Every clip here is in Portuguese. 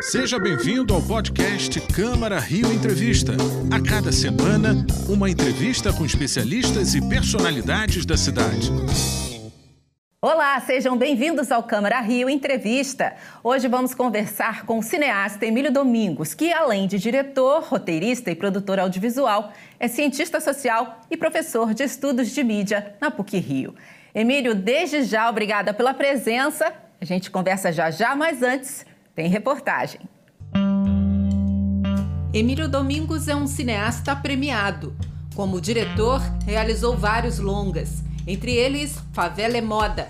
Seja bem-vindo ao podcast Câmara Rio Entrevista. A cada semana, uma entrevista com especialistas e personalidades da cidade. Olá, sejam bem-vindos ao Câmara Rio Entrevista. Hoje vamos conversar com o cineasta Emílio Domingos, que, além de diretor, roteirista e produtor audiovisual, é cientista social e professor de estudos de mídia na PUC Rio. Emílio, desde já, obrigada pela presença. A gente conversa já já, mas antes, tem reportagem. Emílio Domingos é um cineasta premiado. Como diretor, realizou vários longas, entre eles Favela é Moda.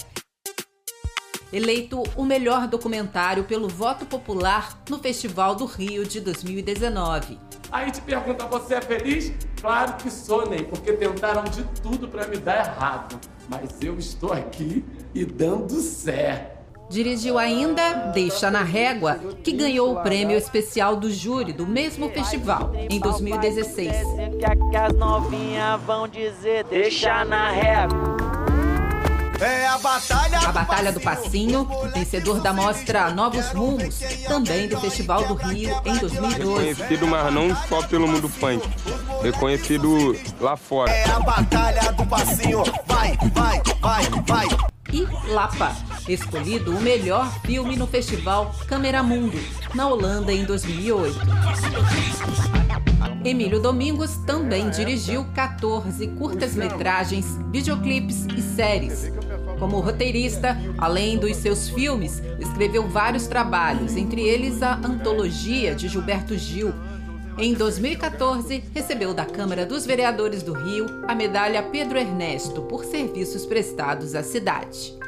Eleito o melhor documentário pelo voto popular no Festival do Rio de 2019. Aí te pergunta, você é feliz? Claro que sou, Ney, porque tentaram de tudo para me dar errado. Mas eu estou aqui e dando certo. Dirigiu ainda Deixa na Régua, que ganhou o prêmio especial do júri do mesmo festival em 2016. Que as novinhas vão dizer deixa na régua. É a Batalha, a Batalha do Passinho, vencedor da mostra Novos Rumos, também do Festival do Rio em 2012. Reconhecido, mas não só pelo mundo funk, reconhecido lá fora. É a Batalha do Passinho, vai, vai, vai, vai. E Lapa, escolhido o melhor filme no festival Cameramundo, na Holanda em 2008. Emílio Domingos também dirigiu 14 curtas-metragens, videoclipes e séries. Como roteirista, além dos seus filmes, escreveu vários trabalhos, entre eles a antologia de Gilberto Gil. Em 2014, recebeu da Câmara dos Vereadores do Rio a medalha Pedro Ernesto por serviços prestados à cidade.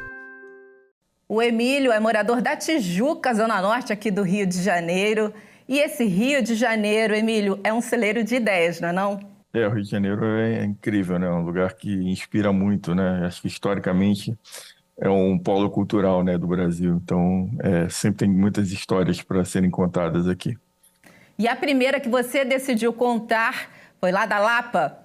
O Emílio é morador da Tijuca, zona norte aqui do Rio de Janeiro. E esse Rio de Janeiro, Emílio, é um celeiro de ideias, não é não? É, o Rio de Janeiro é incrível, né? É um lugar que inspira muito, né? Acho que historicamente é um polo cultural, né, do Brasil. Então, é, sempre tem muitas histórias para serem contadas aqui. E a primeira que você decidiu contar foi lá da Lapa?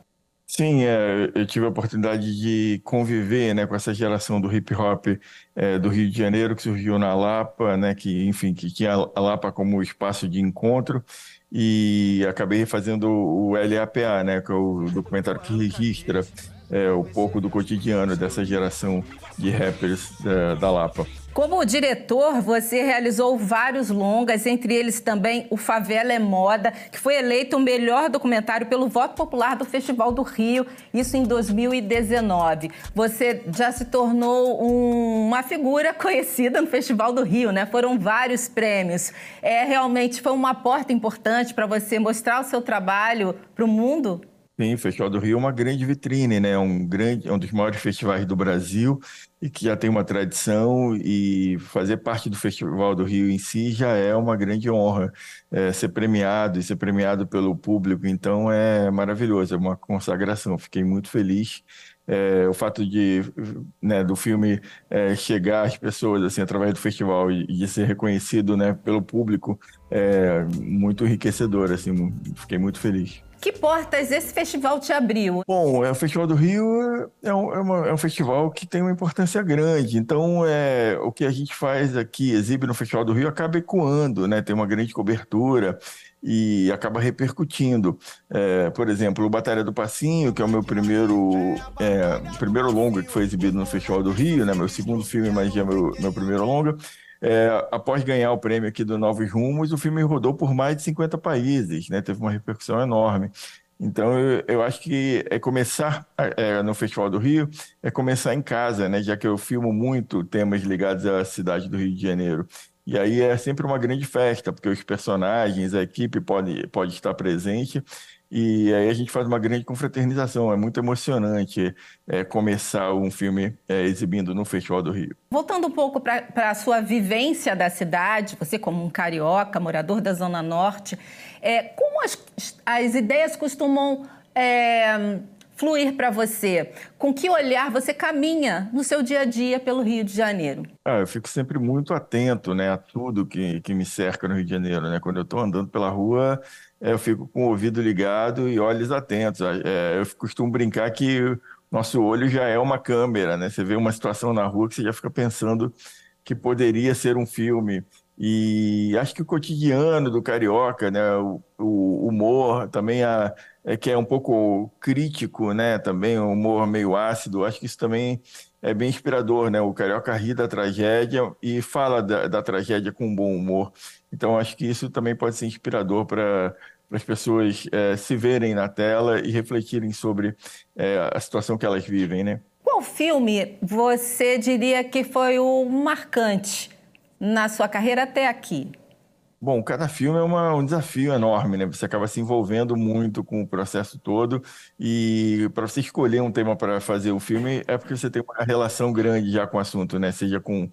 Sim, é, eu tive a oportunidade de conviver, né, com essa geração do hip hop é, do Rio de Janeiro que surgiu na Lapa, né, que enfim que tinha a Lapa como espaço de encontro e acabei fazendo o LAPA, né, que é o documentário que registra é, um pouco do cotidiano dessa geração de rappers da, da Lapa. Como diretor, você realizou vários longas, entre eles também o Favela é Moda, que foi eleito o melhor documentário pelo voto popular do Festival do Rio, isso em 2019. Você já se tornou um, uma figura conhecida no Festival do Rio, né? Foram vários prêmios. É realmente foi uma porta importante para você mostrar o seu trabalho para o mundo? Sim, o Festival do Rio é uma grande vitrine, né? Um grande, é um dos maiores festivais do Brasil e que já tem uma tradição e fazer parte do Festival do Rio em si já é uma grande honra. É, ser premiado e ser premiado pelo público, então é maravilhoso, é uma consagração. Fiquei muito feliz. É, o fato de né, do filme é, chegar às pessoas assim através do festival e, de ser reconhecido né, pelo público é muito enriquecedor assim fiquei muito feliz que portas esse festival te abriu? Bom, é, o Festival do Rio é um, é, uma, é um festival que tem uma importância grande. Então, é, o que a gente faz aqui, exibe no Festival do Rio, acaba ecoando, né? tem uma grande cobertura e acaba repercutindo. É, por exemplo, o Batalha do Passinho, que é o meu primeiro, é, primeiro longa que foi exibido no Festival do Rio, né? meu segundo filme, mas já é meu, meu primeiro longa. É, após ganhar o prêmio aqui do Novos Rumos, o filme rodou por mais de 50 países, né? Teve uma repercussão enorme. Então, eu, eu acho que é começar é, no Festival do Rio, é começar em casa, né? Já que eu filmo muito temas ligados à cidade do Rio de Janeiro. E aí é sempre uma grande festa, porque os personagens, a equipe pode, pode estar presente e aí a gente faz uma grande confraternização. É muito emocionante é, começar um filme é, exibindo no Festival do Rio. Voltando um pouco para a sua vivência da cidade, você como um carioca, morador da Zona Norte, é, como as, as ideias costumam é, fluir para você? Com que olhar você caminha no seu dia a dia pelo Rio de Janeiro? Ah, eu fico sempre muito atento né, a tudo que, que me cerca no Rio de Janeiro. Né? Quando eu estou andando pela rua, é, eu fico com o ouvido ligado e olhos atentos. É, eu costumo brincar que nosso olho já é uma câmera, né? Você vê uma situação na rua que você já fica pensando que poderia ser um filme. E acho que o cotidiano do carioca, né, o, o humor também a, é que é um pouco crítico, né, também um humor meio ácido, acho que isso também é bem inspirador, né? O carioca ri da tragédia e fala da, da tragédia com bom humor. Então acho que isso também pode ser inspirador para para as pessoas é, se verem na tela e refletirem sobre é, a situação que elas vivem, né? Qual filme você diria que foi o marcante na sua carreira até aqui? Bom, cada filme é uma, um desafio enorme, né? Você acaba se envolvendo muito com o processo todo e para você escolher um tema para fazer o filme é porque você tem uma relação grande já com o assunto, né? Seja com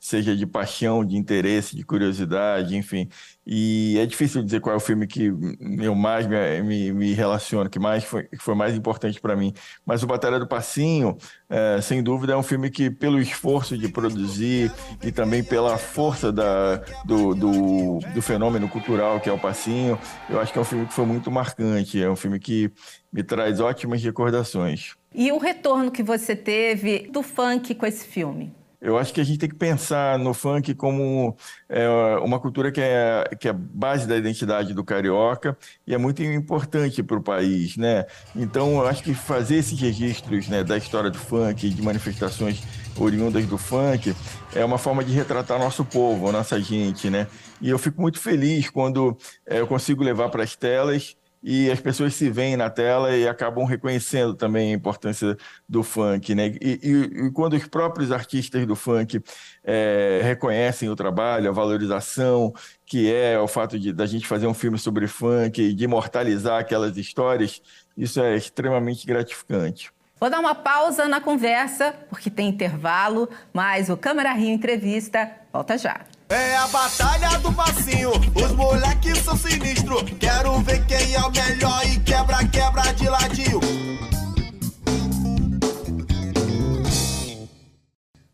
seja de paixão, de interesse, de curiosidade, enfim. E é difícil dizer qual é o filme que eu mais me, me, me relaciono, que mais foi, que foi mais importante para mim. Mas o Batalha do Passinho, é, sem dúvida, é um filme que, pelo esforço de produzir e também pela força da, do, do, do fenômeno cultural que é o Passinho, eu acho que é um filme que foi muito marcante. É um filme que me traz ótimas recordações. E o retorno que você teve do funk com esse filme? Eu acho que a gente tem que pensar no funk como é, uma cultura que é, que é base da identidade do carioca e é muito importante para o país, né? Então, eu acho que fazer esses registros né, da história do funk, de manifestações oriundas do funk, é uma forma de retratar nosso povo, nossa gente, né? E eu fico muito feliz quando é, eu consigo levar para as telas e as pessoas se veem na tela e acabam reconhecendo também a importância do funk, né? E, e, e quando os próprios artistas do funk é, reconhecem o trabalho, a valorização que é o fato de da gente fazer um filme sobre funk e de imortalizar aquelas histórias, isso é extremamente gratificante. Vou dar uma pausa na conversa, porque tem intervalo, mas o Câmara Rio Entrevista volta já. É a batalha do passinho, os moleques são sinistros. Quero ver quem é o melhor e quebra, quebra de ladinho.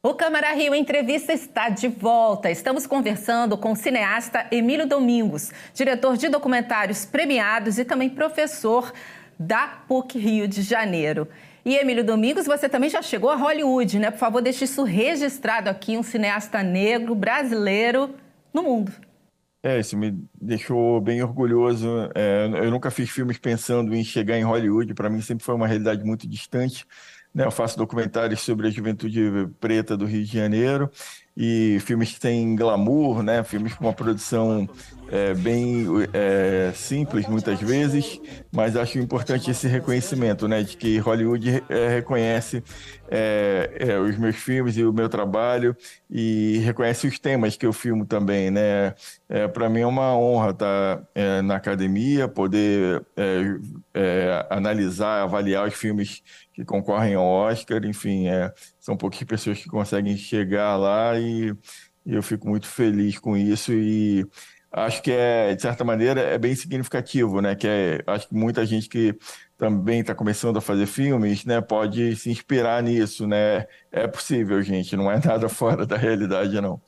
O Câmara Rio Entrevista está de volta. Estamos conversando com o cineasta Emílio Domingos, diretor de documentários premiados e também professor da PUC Rio de Janeiro. E Emílio Domingos, você também já chegou a Hollywood, né? Por favor, deixe isso registrado aqui, um cineasta negro brasileiro no mundo. É, isso me deixou bem orgulhoso. É, eu nunca fiz filmes pensando em chegar em Hollywood, para mim sempre foi uma realidade muito distante. Né? Eu faço documentários sobre a juventude preta do Rio de Janeiro e filmes que têm glamour, né? filmes com uma produção é, bem é, simples muitas vezes, mas acho importante esse reconhecimento, né, de que Hollywood é, reconhece é, é, os meus filmes e o meu trabalho e reconhece os temas que eu filmo também, né. É, Para mim é uma honra estar na academia, poder analisar, avaliar os filmes que concorrem ao Oscar, enfim, são poucas pessoas que conseguem chegar lá e eu fico muito feliz com isso e acho que é, de certa maneira, é bem significativo, né? Que é, acho que muita gente que também está começando a fazer filmes, né, pode se inspirar nisso, né? É possível, gente, não é nada fora da realidade, não.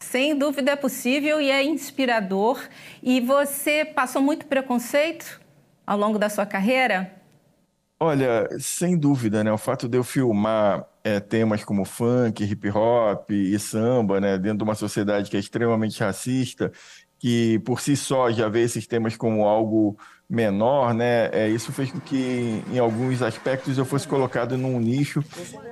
Sem dúvida é possível e é inspirador. E você passou muito preconceito ao longo da sua carreira? Olha, sem dúvida, né? O fato de eu filmar é, temas como funk, hip hop e samba, né, dentro de uma sociedade que é extremamente racista, que por si só já vê esses temas como algo menor, né? É, isso fez com que, em alguns aspectos, eu fosse colocado num nicho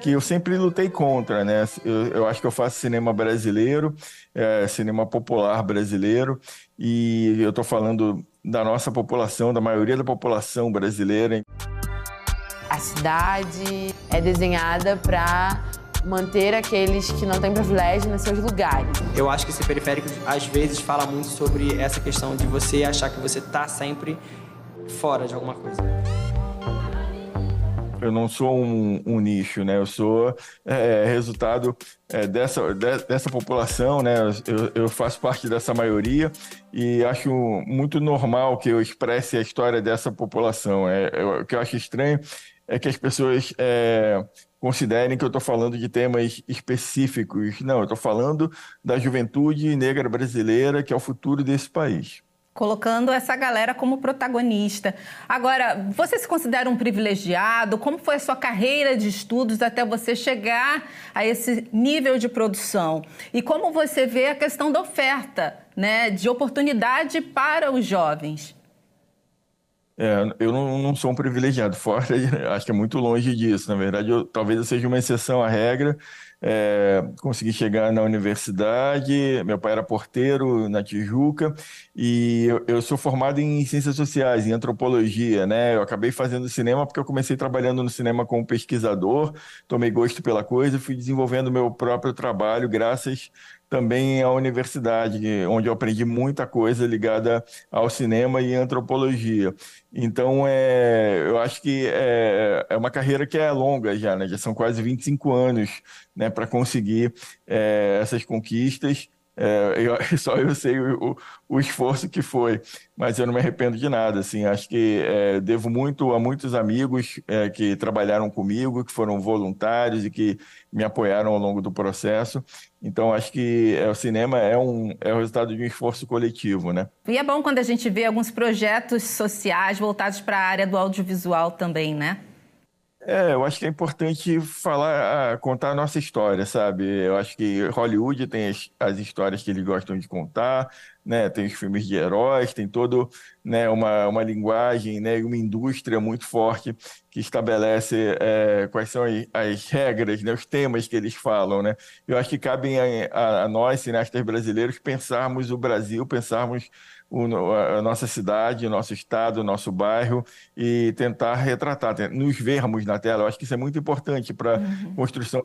que eu sempre lutei contra, né? Eu, eu acho que eu faço cinema brasileiro, é, cinema popular brasileiro, e eu estou falando da nossa população, da maioria da população brasileira. A cidade é desenhada para manter aqueles que não têm privilégio nos seus lugares. Eu acho que esse periférico, às vezes, fala muito sobre essa questão de você achar que você está sempre fora de alguma coisa. Eu não sou um, um nicho, né? Eu sou é, resultado é, dessa, de, dessa população, né? Eu, eu, faço parte dessa maioria e acho muito normal que eu expresse a história dessa população. É, eu, o que eu acho estranho é que as pessoas é, considerem que eu estou falando de temas específicos. Não, eu estou falando da juventude negra brasileira, que é o futuro desse país. colocando essa galera como protagonista. Agora, você se considera um privilegiado? Como foi a sua carreira de estudos até você chegar a esse nível de produção? E como você vê a questão da oferta, né, de oportunidade para os jovens? É, eu não, não, sou um privilegiado, fora, acho que é muito longe disso. Na verdade, eu, talvez eu seja uma exceção à regra. É, consegui chegar na universidade, meu pai era porteiro na Tijuca, e eu, eu, sou formado em ciências sociais, em antropologia, né? Eu acabei fazendo cinema porque eu comecei trabalhando no cinema como pesquisador, tomei gosto pela coisa, fui desenvolvendo meu próprio trabalho graças também à universidade, onde eu aprendi muita coisa ligada ao cinema e antropologia. Então, é, eu acho que é, é uma carreira que é longa já, né? Já são quase 25 anos né, para conseguir é, essas conquistas. É, eu, só eu sei o, o, esforço que foi, mas eu não me arrependo de nada. Assim, acho que é, devo muito a muitos amigos é, que trabalharam comigo, que foram voluntários e que me apoiaram ao longo do processo. Então, acho que é, o cinema é, um, é o resultado de um esforço coletivo, né? E é bom quando a gente vê alguns projetos sociais voltados para a área do audiovisual também, né? É, eu acho que é importante falar, ah, contar a nossa história, sabe? Eu acho que Hollywood tem as, as histórias que eles gostam de contar, né? Tem os filmes de heróis, tem todo, né, uma, uma linguagem, né, uma indústria muito forte que estabelece é, quais são as, as, regras, né, os temas que eles falam, né? Eu acho que cabem a, a, a nós, cineastas brasileiros, pensarmos o Brasil, pensarmos o, a nossa cidade, o nosso estado, o nosso bairro e tentar retratar, nos vermos na tela. Eu acho que isso é muito importante para a uhum. construção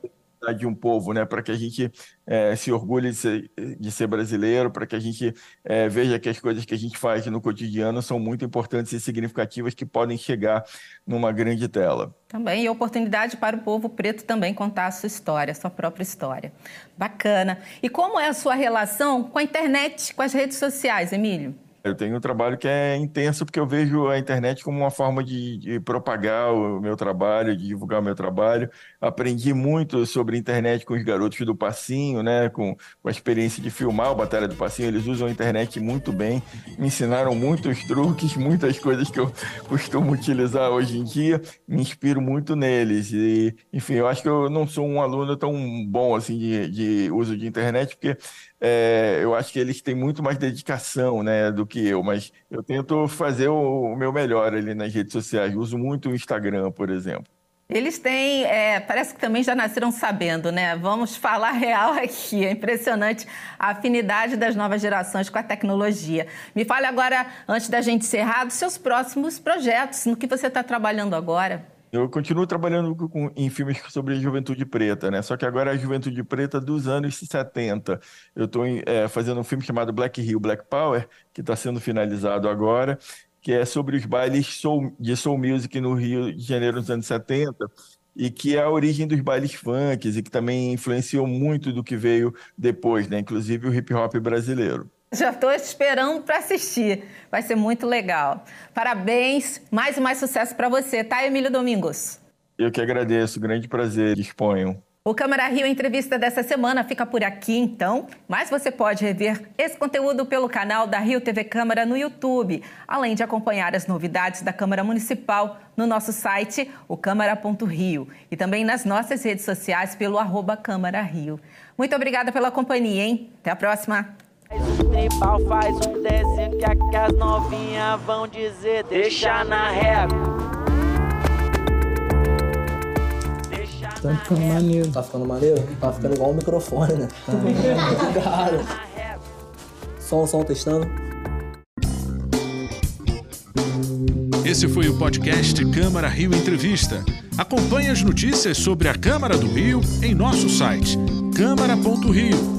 de um povo, né? Para que a gente é, se orgulhe de ser, de ser brasileiro, para que a gente é, veja que as coisas que a gente faz no cotidiano são muito importantes e significativas que podem chegar numa grande tela. Também e oportunidade para o povo preto também contar a sua história, a sua própria história. Bacana. E como é a sua relação com a internet, com as redes sociais, Emílio? Eu tenho um trabalho que é intenso porque eu vejo a internet como uma forma de, de, propagar o meu trabalho, de divulgar o meu trabalho. Aprendi muito sobre internet com os garotos do Passinho, né? Com, com a experiência de filmar o Batalha do Passinho. Eles usam a internet muito bem, me ensinaram muitos truques, muitas coisas que eu costumo utilizar hoje em dia. Me inspiro muito neles. E, enfim, eu acho que eu não sou um aluno tão bom assim de, de uso de internet, porque é, eu acho que eles têm muito mais dedicação né, do que eu, mas eu tento fazer o, o meu melhor ali nas redes sociais. Uso muito o Instagram, por exemplo. Eles têm, é, parece que também já nasceram sabendo, né? Vamos falar real aqui. É impressionante a afinidade das novas gerações com a tecnologia. Me fale agora, antes da gente encerrar, dos seus próximos projetos, no que você está trabalhando agora. Eu continuo trabalhando com, em filmes sobre juventude preta, né? Só que agora é a juventude preta dos anos 70. Eu estou é, fazendo um filme chamado Black Hill, Black Power, que está sendo finalizado agora, que é sobre os bailes soul, de soul music no Rio de Janeiro nos anos 70 e que é a origem dos bailes funks e que também influenciou muito do que veio depois, né? Inclusive o hip hop brasileiro. Já estou esperando para assistir. Vai ser muito legal. Parabéns, mais e mais sucesso para você, tá, Emílio Domingos? Eu que agradeço, grande prazer, disponham. O Câmara Rio Entrevista dessa semana fica por aqui, então, mas você pode rever esse conteúdo pelo canal da Rio TV Câmara no YouTube, além de acompanhar as novidades da Câmara Municipal no nosso site, o câmara.rio, e também nas nossas redes sociais pelo arroba Câmara Rio. Muito obrigada pela companhia, hein? Até a próxima! Faz um tribal, faz um desenho que as novinhas vão dizer Deixa na régua Tá ficando maneiro. Tá ficando maneiro? Tá ficando igual o microfone, né? Tá. Cara. Som, som, testando. Esse foi o podcast Câmara Rio Entrevista. Acompanhe as notícias sobre a Câmara do Rio em nosso site câmara.rio